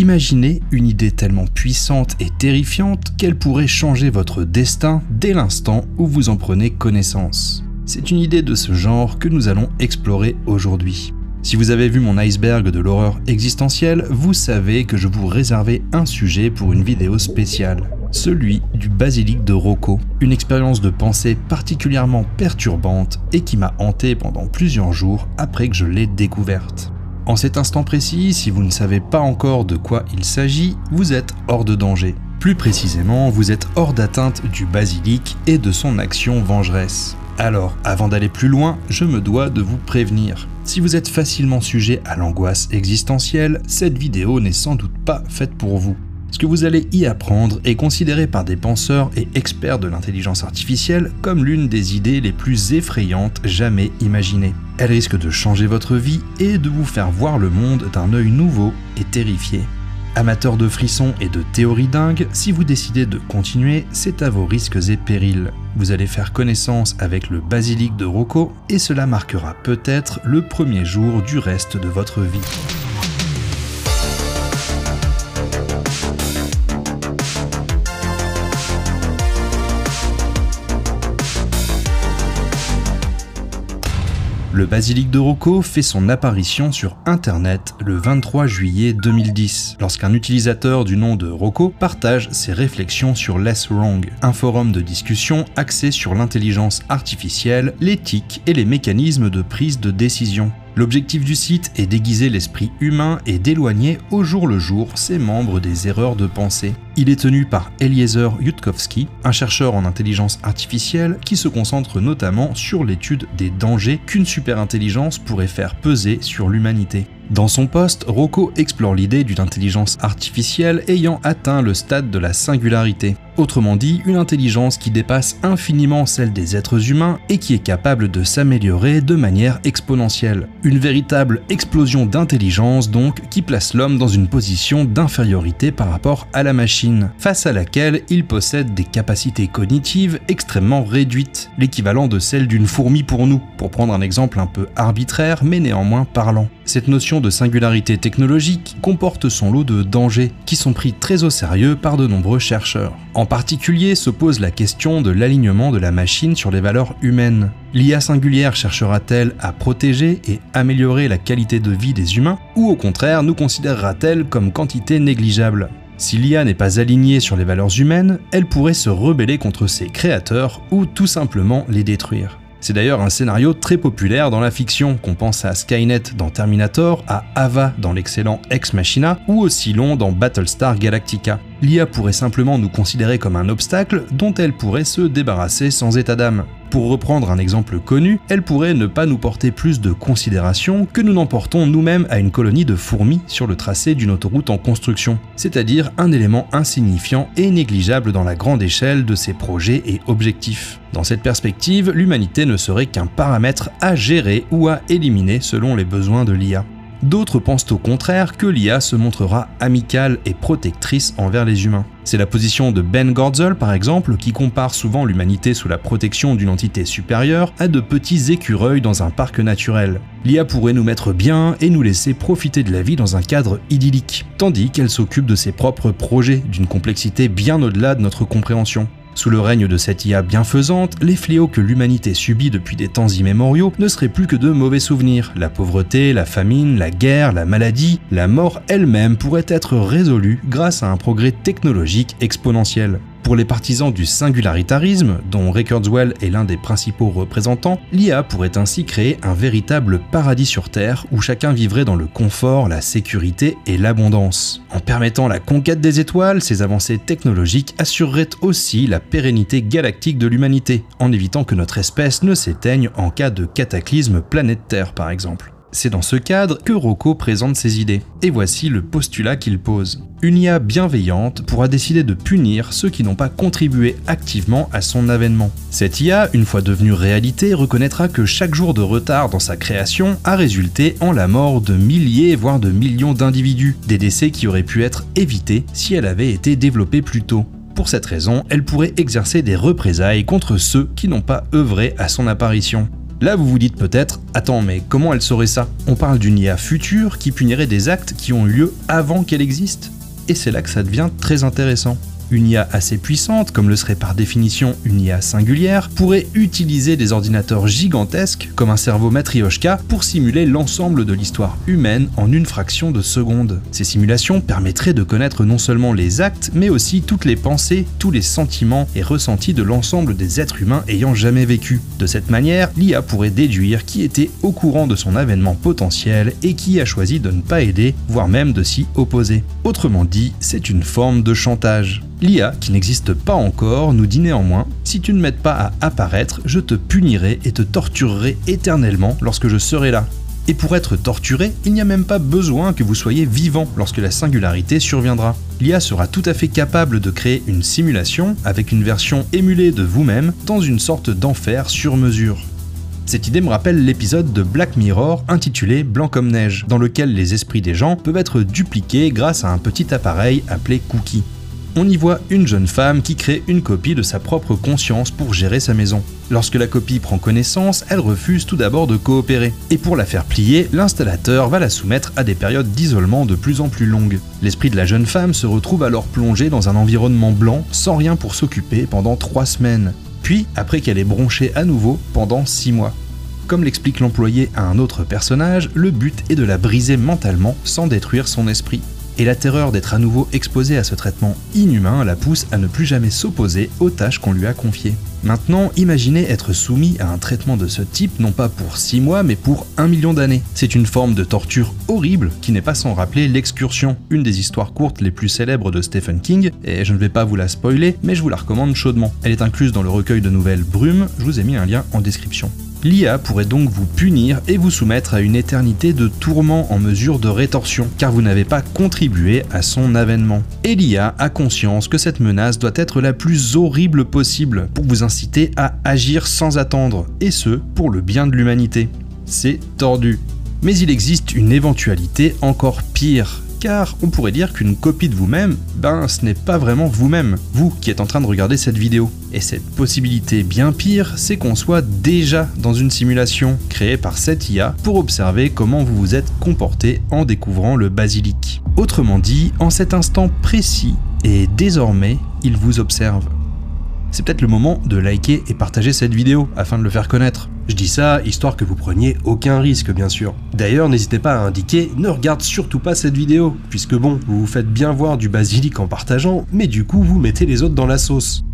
Imaginez une idée tellement puissante et terrifiante qu'elle pourrait changer votre destin dès l'instant où vous en prenez connaissance. C'est une idée de ce genre que nous allons explorer aujourd'hui. Si vous avez vu mon iceberg de l'horreur existentielle, vous savez que je vous réservais un sujet pour une vidéo spéciale, celui du basilic de Rocco, une expérience de pensée particulièrement perturbante et qui m'a hanté pendant plusieurs jours après que je l'ai découverte. En cet instant précis, si vous ne savez pas encore de quoi il s'agit, vous êtes hors de danger. Plus précisément, vous êtes hors d'atteinte du basilic et de son action vengeresse. Alors, avant d'aller plus loin, je me dois de vous prévenir. Si vous êtes facilement sujet à l'angoisse existentielle, cette vidéo n'est sans doute pas faite pour vous. Ce que vous allez y apprendre est considéré par des penseurs et experts de l'intelligence artificielle comme l'une des idées les plus effrayantes jamais imaginées. Elle risque de changer votre vie et de vous faire voir le monde d'un œil nouveau et terrifié. Amateur de frissons et de théories dingues, si vous décidez de continuer, c'est à vos risques et périls. Vous allez faire connaissance avec le basilic de Rocco et cela marquera peut-être le premier jour du reste de votre vie. Le basilic de Rocco fait son apparition sur Internet le 23 juillet 2010, lorsqu'un utilisateur du nom de Rocco partage ses réflexions sur Less Wrong, un forum de discussion axé sur l'intelligence artificielle, l'éthique et les mécanismes de prise de décision. L'objectif du site est d'aiguiser l'esprit humain et d'éloigner au jour le jour ses membres des erreurs de pensée. Il est tenu par Eliezer Yudkowsky, un chercheur en intelligence artificielle qui se concentre notamment sur l'étude des dangers qu'une superintelligence pourrait faire peser sur l'humanité. Dans son poste, Rocco explore l'idée d'une intelligence artificielle ayant atteint le stade de la singularité. Autrement dit, une intelligence qui dépasse infiniment celle des êtres humains et qui est capable de s'améliorer de manière exponentielle. Une véritable explosion d'intelligence donc qui place l'homme dans une position d'infériorité par rapport à la machine, face à laquelle il possède des capacités cognitives extrêmement réduites, l'équivalent de celle d'une fourmi pour nous, pour prendre un exemple un peu arbitraire mais néanmoins parlant. Cette notion de singularité technologique comporte son lot de dangers qui sont pris très au sérieux par de nombreux chercheurs. En particulier se pose la question de l'alignement de la machine sur les valeurs humaines. L'IA singulière cherchera-t-elle à protéger et améliorer la qualité de vie des humains ou au contraire nous considérera-t-elle comme quantité négligeable? Si l'IA n'est pas alignée sur les valeurs humaines, elle pourrait se rebeller contre ses créateurs ou tout simplement les détruire. C'est d'ailleurs un scénario très populaire dans la fiction, qu'on pense à Skynet dans Terminator, à Ava dans l'excellent Ex Machina ou aussi long dans Battlestar Galactica. L'IA pourrait simplement nous considérer comme un obstacle dont elle pourrait se débarrasser sans état d'âme. Pour reprendre un exemple connu, elle pourrait ne pas nous porter plus de considération que nous n'en portons nous-mêmes à une colonie de fourmis sur le tracé d'une autoroute en construction, c'est-à-dire un élément insignifiant et négligeable dans la grande échelle de ses projets et objectifs. Dans cette perspective, l'humanité ne serait qu'un paramètre à gérer ou à éliminer selon les besoins de l'IA. D'autres pensent au contraire que l'IA se montrera amicale et protectrice envers les humains. C'est la position de Ben Gorzel par exemple qui compare souvent l'humanité sous la protection d'une entité supérieure à de petits écureuils dans un parc naturel. L'IA pourrait nous mettre bien et nous laisser profiter de la vie dans un cadre idyllique, tandis qu'elle s'occupe de ses propres projets d'une complexité bien au-delà de notre compréhension. Sous le règne de cette IA bienfaisante, les fléaux que l'humanité subit depuis des temps immémoriaux ne seraient plus que de mauvais souvenirs. La pauvreté, la famine, la guerre, la maladie, la mort elle-même pourraient être résolues grâce à un progrès technologique exponentiel. Pour les partisans du singularitarisme, dont Kurzweil est l'un des principaux représentants, l'IA pourrait ainsi créer un véritable paradis sur Terre où chacun vivrait dans le confort, la sécurité et l'abondance. En permettant la conquête des étoiles, ces avancées technologiques assureraient aussi la pérennité galactique de l'humanité, en évitant que notre espèce ne s'éteigne en cas de cataclysme planétaire par exemple. C'est dans ce cadre que Rocco présente ses idées. Et voici le postulat qu'il pose. Une IA bienveillante pourra décider de punir ceux qui n'ont pas contribué activement à son avènement. Cette IA, une fois devenue réalité, reconnaîtra que chaque jour de retard dans sa création a résulté en la mort de milliers voire de millions d'individus, des décès qui auraient pu être évités si elle avait été développée plus tôt. Pour cette raison, elle pourrait exercer des représailles contre ceux qui n'ont pas œuvré à son apparition. Là, vous vous dites peut-être, attends, mais comment elle saurait ça? On parle d'une IA future qui punirait des actes qui ont eu lieu avant qu'elle existe? Et c'est là que ça devient très intéressant une IA assez puissante, comme le serait par définition une IA singulière, pourrait utiliser des ordinateurs gigantesques, comme un cerveau Matryoshka, pour simuler l'ensemble de l'histoire humaine en une fraction de seconde. Ces simulations permettraient de connaître non seulement les actes, mais aussi toutes les pensées, tous les sentiments et ressentis de l'ensemble des êtres humains ayant jamais vécu. De cette manière, l'IA pourrait déduire qui était au courant de son avènement potentiel et qui a choisi de ne pas aider, voire même de s'y opposer. Autrement dit, c'est une forme de chantage. L'IA, qui n'existe pas encore, nous dit néanmoins Si tu ne m'aides pas à apparaître, je te punirai et te torturerai éternellement lorsque je serai là. Et pour être torturé, il n'y a même pas besoin que vous soyez vivant lorsque la singularité surviendra. L'IA sera tout à fait capable de créer une simulation avec une version émulée de vous-même dans une sorte d'enfer sur mesure. Cette idée me rappelle l'épisode de Black Mirror intitulé Blanc comme neige, dans lequel les esprits des gens peuvent être dupliqués grâce à un petit appareil appelé Cookie on y voit une jeune femme qui crée une copie de sa propre conscience pour gérer sa maison. Lorsque la copie prend connaissance, elle refuse tout d'abord de coopérer. Et pour la faire plier, l'installateur va la soumettre à des périodes d'isolement de plus en plus longues. L'esprit de la jeune femme se retrouve alors plongé dans un environnement blanc, sans rien pour s'occuper pendant trois semaines. Puis, après qu'elle est bronchée à nouveau, pendant six mois. Comme l'explique l'employé à un autre personnage, le but est de la briser mentalement sans détruire son esprit et la terreur d'être à nouveau exposé à ce traitement inhumain la pousse à ne plus jamais s'opposer aux tâches qu'on lui a confiées. Maintenant, imaginez être soumis à un traitement de ce type non pas pour 6 mois mais pour 1 million d'années. C'est une forme de torture horrible qui n'est pas sans rappeler l'excursion, une des histoires courtes les plus célèbres de Stephen King, et je ne vais pas vous la spoiler, mais je vous la recommande chaudement. Elle est incluse dans le recueil de nouvelles Brume, je vous ai mis un lien en description. L'IA pourrait donc vous punir et vous soumettre à une éternité de tourments en mesure de rétorsion, car vous n'avez pas contribué à son avènement. Et l'IA a conscience que cette menace doit être la plus horrible possible pour vous inciter à agir sans attendre, et ce, pour le bien de l'humanité. C'est tordu. Mais il existe une éventualité encore pire, car on pourrait dire qu'une copie de vous-même, ben ce n'est pas vraiment vous-même, vous qui êtes en train de regarder cette vidéo. Et cette possibilité bien pire, c'est qu'on soit déjà dans une simulation créée par cette IA pour observer comment vous vous êtes comporté en découvrant le basilic. Autrement dit, en cet instant précis, et désormais, il vous observe c'est peut-être le moment de liker et partager cette vidéo afin de le faire connaître. Je dis ça histoire que vous preniez aucun risque bien sûr. D'ailleurs n'hésitez pas à indiquer ne regarde surtout pas cette vidéo, puisque bon, vous vous faites bien voir du basilic en partageant, mais du coup vous mettez les autres dans la sauce.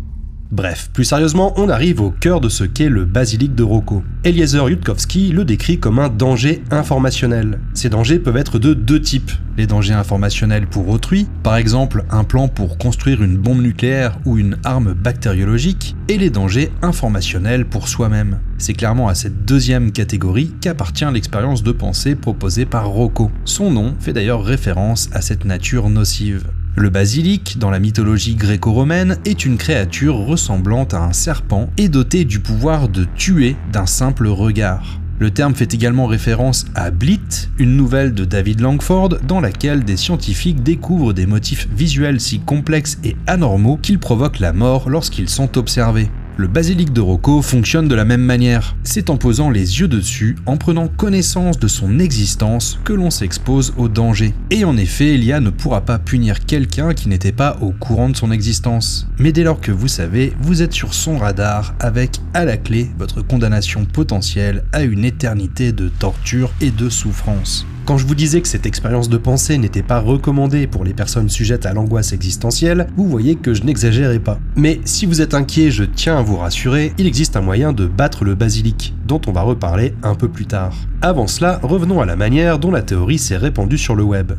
Bref, plus sérieusement, on arrive au cœur de ce qu'est le basilic de Rocco. Eliezer Yudkowsky le décrit comme un danger informationnel. Ces dangers peuvent être de deux types. Les dangers informationnels pour autrui, par exemple un plan pour construire une bombe nucléaire ou une arme bactériologique, et les dangers informationnels pour soi-même. C'est clairement à cette deuxième catégorie qu'appartient l'expérience de pensée proposée par Rocco. Son nom fait d'ailleurs référence à cette nature nocive. Le basilic, dans la mythologie gréco-romaine, est une créature ressemblant à un serpent et dotée du pouvoir de tuer d'un simple regard. Le terme fait également référence à Blit, une nouvelle de David Langford dans laquelle des scientifiques découvrent des motifs visuels si complexes et anormaux qu'ils provoquent la mort lorsqu'ils sont observés. Le basilic de Rocco fonctionne de la même manière. C'est en posant les yeux dessus, en prenant connaissance de son existence, que l'on s'expose au danger. Et en effet, Elia ne pourra pas punir quelqu'un qui n'était pas au courant de son existence. Mais dès lors que vous savez, vous êtes sur son radar avec à la clé votre condamnation potentielle à une éternité de torture et de souffrance. Quand je vous disais que cette expérience de pensée n'était pas recommandée pour les personnes sujettes à l'angoisse existentielle, vous voyez que je n'exagérais pas. Mais si vous êtes inquiet, je tiens à vous rassurer, il existe un moyen de battre le basilic, dont on va reparler un peu plus tard. Avant cela, revenons à la manière dont la théorie s'est répandue sur le web.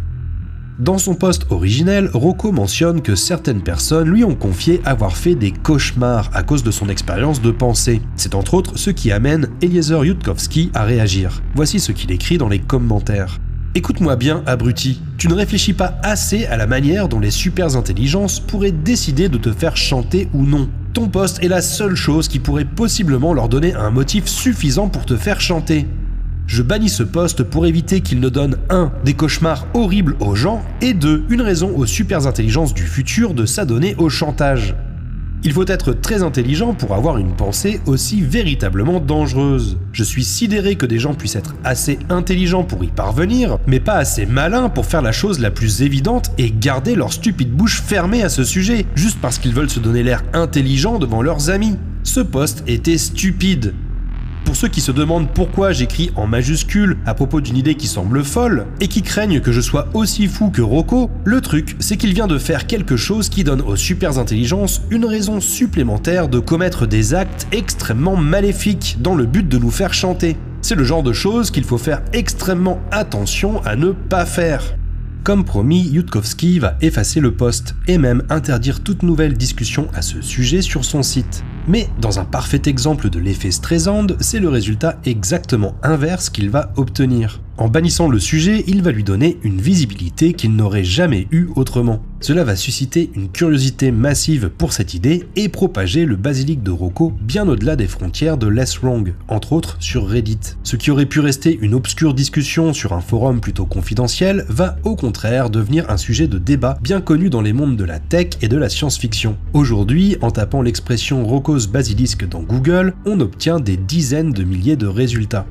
Dans son post originel, Rocco mentionne que certaines personnes lui ont confié avoir fait des cauchemars à cause de son expérience de pensée. C'est entre autres ce qui amène Eliezer Yudkowsky à réagir. Voici ce qu'il écrit dans les commentaires. Écoute-moi bien, abruti. Tu ne réfléchis pas assez à la manière dont les super intelligences pourraient décider de te faire chanter ou non. Ton poste est la seule chose qui pourrait possiblement leur donner un motif suffisant pour te faire chanter. Je bannis ce poste pour éviter qu'il ne donne 1. des cauchemars horribles aux gens et 2. une raison aux super intelligences du futur de s'adonner au chantage. Il faut être très intelligent pour avoir une pensée aussi véritablement dangereuse. Je suis sidéré que des gens puissent être assez intelligents pour y parvenir, mais pas assez malins pour faire la chose la plus évidente et garder leur stupide bouche fermée à ce sujet, juste parce qu'ils veulent se donner l'air intelligent devant leurs amis. Ce poste était stupide. Pour ceux qui se demandent pourquoi j'écris en majuscule à propos d'une idée qui semble folle, et qui craignent que je sois aussi fou que Rocco, le truc, c'est qu'il vient de faire quelque chose qui donne aux super intelligences une raison supplémentaire de commettre des actes extrêmement maléfiques dans le but de nous faire chanter. C'est le genre de choses qu'il faut faire extrêmement attention à ne pas faire. Comme promis, Yudkowsky va effacer le post et même interdire toute nouvelle discussion à ce sujet sur son site. Mais dans un parfait exemple de l'effet Streisand, c'est le résultat exactement inverse qu'il va obtenir. En bannissant le sujet, il va lui donner une visibilité qu'il n'aurait jamais eue autrement. Cela va susciter une curiosité massive pour cette idée et propager le basilic de Rocco bien au-delà des frontières de Less Wrong, entre autres sur Reddit. Ce qui aurait pu rester une obscure discussion sur un forum plutôt confidentiel va au contraire devenir un sujet de débat bien connu dans les mondes de la tech et de la science-fiction. Aujourd'hui, en tapant l'expression Rocco's Basilisk dans Google, on obtient des dizaines de milliers de résultats.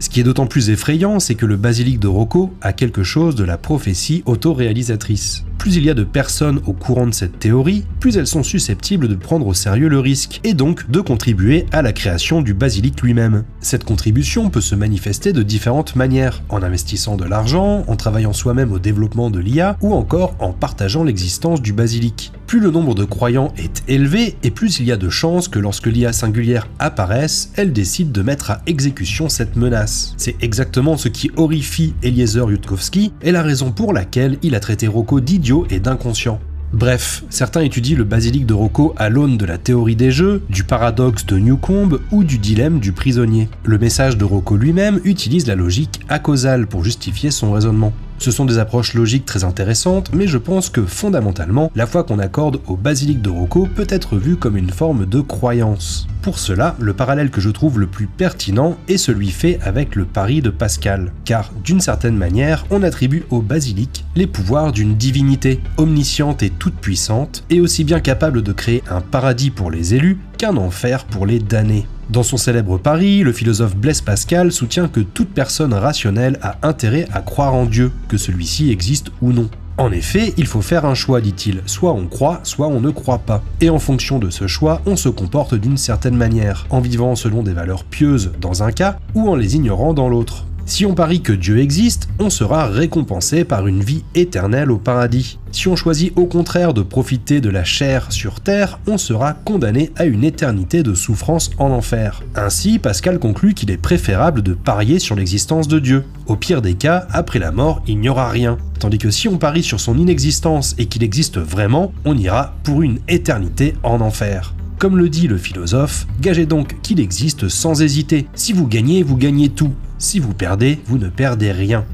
Ce qui est d'autant plus effrayant, c'est que le basilic de Rocco a quelque chose de la prophétie autoréalisatrice. Plus il y a de personnes au courant de cette théorie, plus elles sont susceptibles de prendre au sérieux le risque, et donc de contribuer à la création du basilic lui-même. Cette contribution peut se manifester de différentes manières, en investissant de l'argent, en travaillant soi-même au développement de l'IA, ou encore en partageant l'existence du basilic. Plus le nombre de croyants est élevé, et plus il y a de chances que lorsque l'IA singulière apparaisse, elle décide de mettre à exécution cette menace. C'est exactement ce qui horrifie Eliezer Yudkowsky, et la raison pour laquelle il a traité Rocco d'idiot et d'inconscient. Bref, certains étudient le basilic de Rocco à l'aune de la théorie des jeux, du paradoxe de Newcomb ou du dilemme du prisonnier. Le message de Rocco lui-même utilise la logique acausale pour justifier son raisonnement. Ce sont des approches logiques très intéressantes, mais je pense que fondamentalement, la foi qu'on accorde au basilic de Rocco peut être vue comme une forme de croyance. Pour cela, le parallèle que je trouve le plus pertinent est celui fait avec le pari de Pascal, car d'une certaine manière, on attribue au basilic les pouvoirs d'une divinité, omnisciente et toute puissante, et aussi bien capable de créer un paradis pour les élus qu'un enfer pour les damnés. Dans son célèbre pari, le philosophe Blaise Pascal soutient que toute personne rationnelle a intérêt à croire en Dieu, que celui-ci existe ou non. En effet, il faut faire un choix, dit-il. Soit on croit, soit on ne croit pas. Et en fonction de ce choix, on se comporte d'une certaine manière, en vivant selon des valeurs pieuses dans un cas, ou en les ignorant dans l'autre. Si on parie que Dieu existe, on sera récompensé par une vie éternelle au paradis. Si on choisit au contraire de profiter de la chair sur terre, on sera condamné à une éternité de souffrance en enfer. Ainsi, Pascal conclut qu'il est préférable de parier sur l'existence de Dieu. Au pire des cas, après la mort, il n'y aura rien. Tandis que si on parie sur son inexistence et qu'il existe vraiment, on ira pour une éternité en enfer. Comme le dit le philosophe, gagez donc qu'il existe sans hésiter. Si vous gagnez, vous gagnez tout. Si vous perdez, vous ne perdez rien.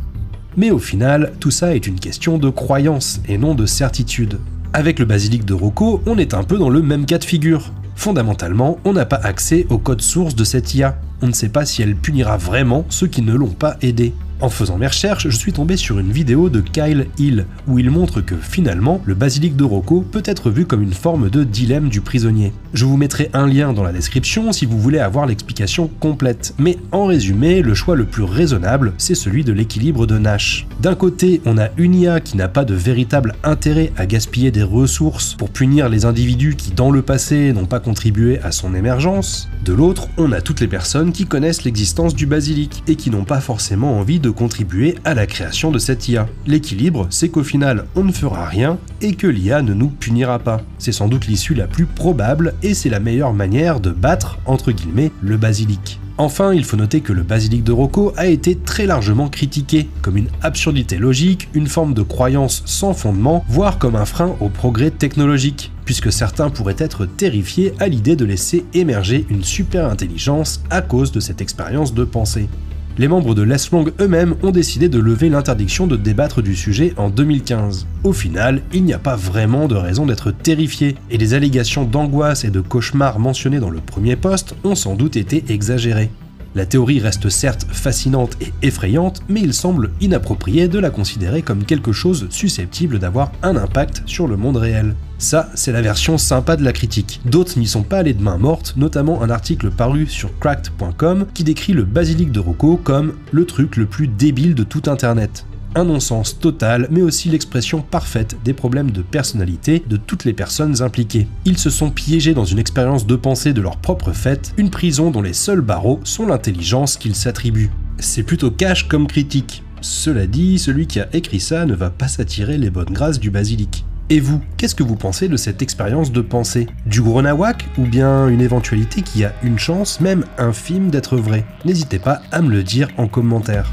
Mais au final, tout ça est une question de croyance et non de certitude. Avec le basilic de Rocco, on est un peu dans le même cas de figure. Fondamentalement, on n'a pas accès au code source de cette IA. On ne sait pas si elle punira vraiment ceux qui ne l'ont pas aidé. En faisant mes recherches, je suis tombé sur une vidéo de Kyle Hill où il montre que finalement, le basilic de Rocco peut être vu comme une forme de dilemme du prisonnier. Je vous mettrai un lien dans la description si vous voulez avoir l'explication complète. Mais en résumé, le choix le plus raisonnable, c'est celui de l'équilibre de Nash. D'un côté, on a une IA qui n'a pas de véritable intérêt à gaspiller des ressources pour punir les individus qui dans le passé n'ont pas contribué à son émergence. De l'autre, on a toutes les personnes qui connaissent l'existence du basilic et qui n'ont pas forcément envie de contribuer à la création de cette IA. L'équilibre, c'est qu'au final, on ne fera rien et que l'IA ne nous punira pas. C'est sans doute l'issue la plus probable et c'est la meilleure manière de battre, entre guillemets, le basilic. Enfin, il faut noter que le basilic de Rocco a été très largement critiqué, comme une absurdité logique, une forme de croyance sans fondement, voire comme un frein au progrès technologique, puisque certains pourraient être terrifiés à l'idée de laisser émerger une super intelligence à cause de cette expérience de pensée les membres de Les Long eux-mêmes ont décidé de lever l'interdiction de débattre du sujet en 2015. Au final, il n'y a pas vraiment de raison d'être terrifié, et les allégations d'angoisse et de cauchemar mentionnées dans le premier poste ont sans doute été exagérées. La théorie reste certes fascinante et effrayante, mais il semble inapproprié de la considérer comme quelque chose susceptible d'avoir un impact sur le monde réel. Ça, c'est la version sympa de la critique. D'autres n'y sont pas allés de main morte, notamment un article paru sur cracked.com qui décrit le basilic de Rocco comme le truc le plus débile de tout internet un non-sens total, mais aussi l'expression parfaite des problèmes de personnalité de toutes les personnes impliquées. Ils se sont piégés dans une expérience de pensée de leur propre fait, une prison dont les seuls barreaux sont l'intelligence qu'ils s'attribuent. C'est plutôt cash comme critique. Cela dit, celui qui a écrit ça ne va pas s'attirer les bonnes grâces du basilic. Et vous, qu'est-ce que vous pensez de cette expérience de pensée? Du gros nawak ou bien une éventualité qui a une chance, même infime, d'être vraie? N'hésitez pas à me le dire en commentaire.